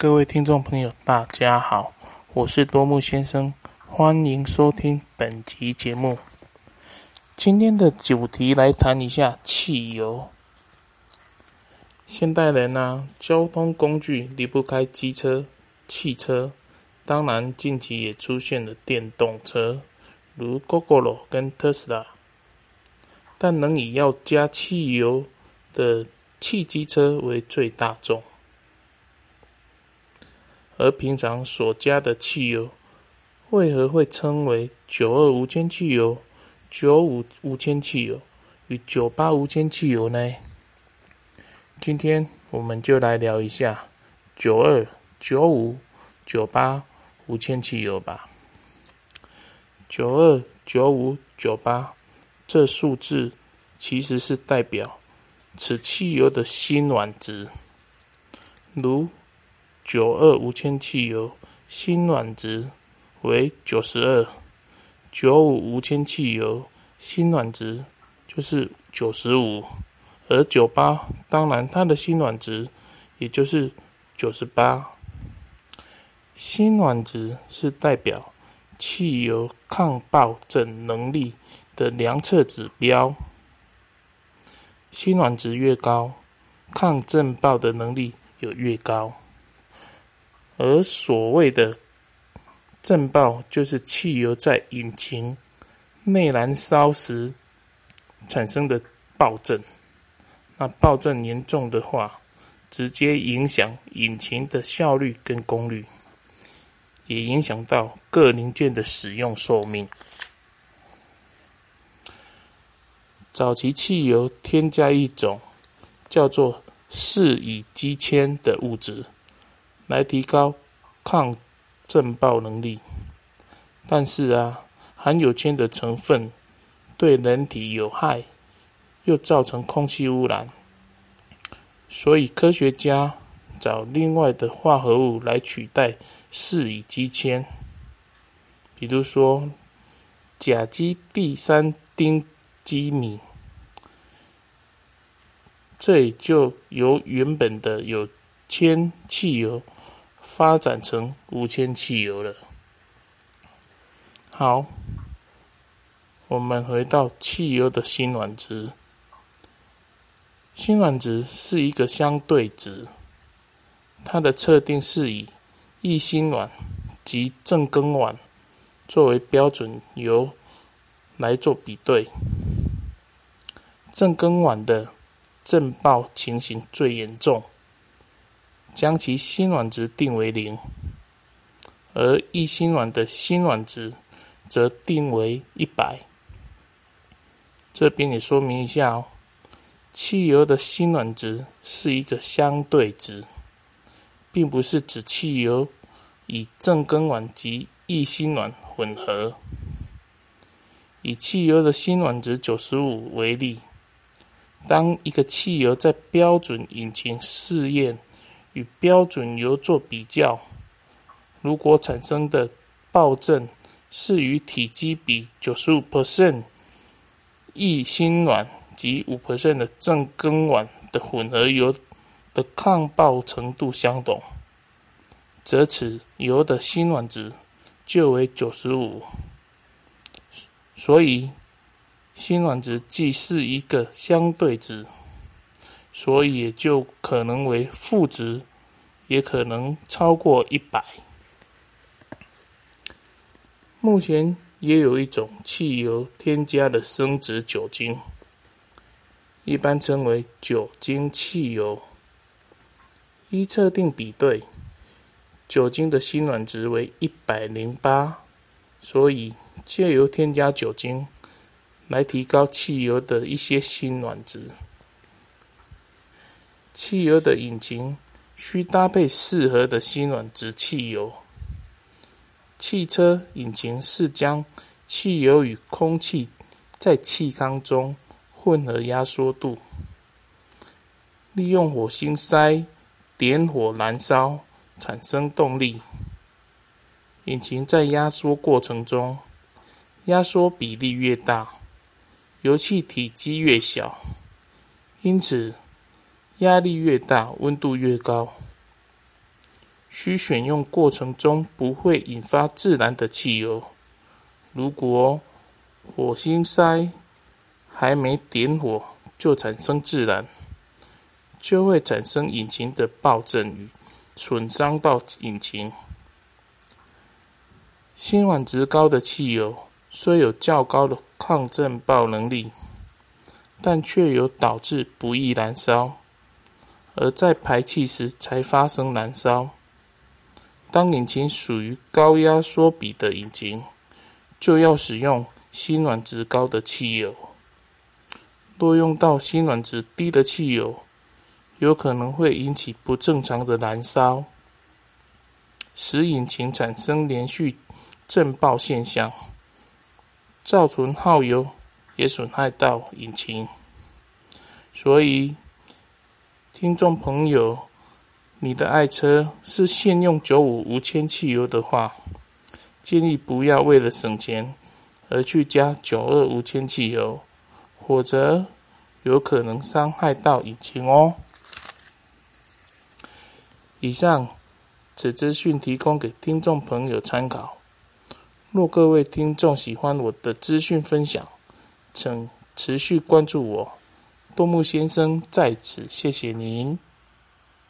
各位听众朋友，大家好，我是多木先生，欢迎收听本集节目。今天的主题来谈一下汽油。现代人呢，交通工具离不开机车、汽车，当然近期也出现了电动车，如 GoGoRo 跟特斯拉。但能以要加汽油的汽机车为最大众。而平常所加的汽油，为何会称为九二无铅汽油、九五无铅汽油与九八无铅汽油呢？今天我们就来聊一下九二、九五、九八无铅汽油吧。九二、九五、九八这数字其实是代表此汽油的辛烷值，如。九二无铅汽油辛烷值为九十二，九五无铅汽油辛烷值就是九十五，而九八当然它的辛烷值也就是九十八。辛烷值是代表汽油抗爆震能力的量测指标，辛烷值越高，抗震爆的能力有越高。而所谓的震爆，就是汽油在引擎内燃烧时产生的爆震。那爆震严重的话，直接影响引擎的效率跟功率，也影响到各零件的使用寿命。早期汽油添加一种叫做四乙基铅的物质。来提高抗震爆能力，但是啊，含有铅的成分对人体有害，又造成空气污染，所以科学家找另外的化合物来取代四乙基铅，比如说甲基第三丁基醚，这也就由原本的有铅汽油。发展成无铅汽油了。好，我们回到汽油的辛烷值。辛烷值是一个相对值，它的测定是以异辛烷及正庚烷作为标准油来做比对。正庚烷的震爆情形最严重。将其辛烷值定为零，而异辛烷的辛烷值则定为一百。这边也说明一下哦，汽油的辛烷值是一个相对值，并不是指汽油以正庚烷及异辛烷混合。以汽油的辛烷值九十五为例，当一个汽油在标准引擎试验。与标准油做比较，如果产生的爆震是与体积比九十五 percent 异辛烷及五 percent 的正庚烷的混合油的抗爆程度相同，则此油的辛烷值就为九十五。所以，辛烷值既是一个相对值。所以也就可能为负值，也可能超过一百。目前也有一种汽油添加的生值酒精，一般称为酒精汽油。依测定比对，酒精的辛烷值为一百零八，所以借由添加酒精来提高汽油的一些辛烷值。汽油的引擎需搭配适合的辛烷值汽油。汽车引擎是将汽油与空气在气缸中混合压缩度，利用火星塞点火燃烧产生动力。引擎在压缩过程中，压缩比例越大，油气体积越小，因此。压力越大，温度越高，需选用过程中不会引发自燃的汽油。如果火星塞还没点火就产生自燃，就会产生引擎的爆震与损伤到引擎。辛烷值高的汽油虽有较高的抗震爆能力，但却有导致不易燃烧，而在排气时才发生燃烧。当引擎属于高压缩比的引擎，就要使用辛烷值高的汽油。若用到辛烷值低的汽油，有可能会引起不正常的燃烧，使引擎产生连续震爆现象，造成耗油，也损害到引擎。所以，听众朋友。你的爱车是现用九五无铅汽油的话，建议不要为了省钱而去加九二无铅汽油，否则有可能伤害到引擎哦。以上此资讯提供给听众朋友参考。若各位听众喜欢我的资讯分享，请持续关注我，多木先生在此谢谢您。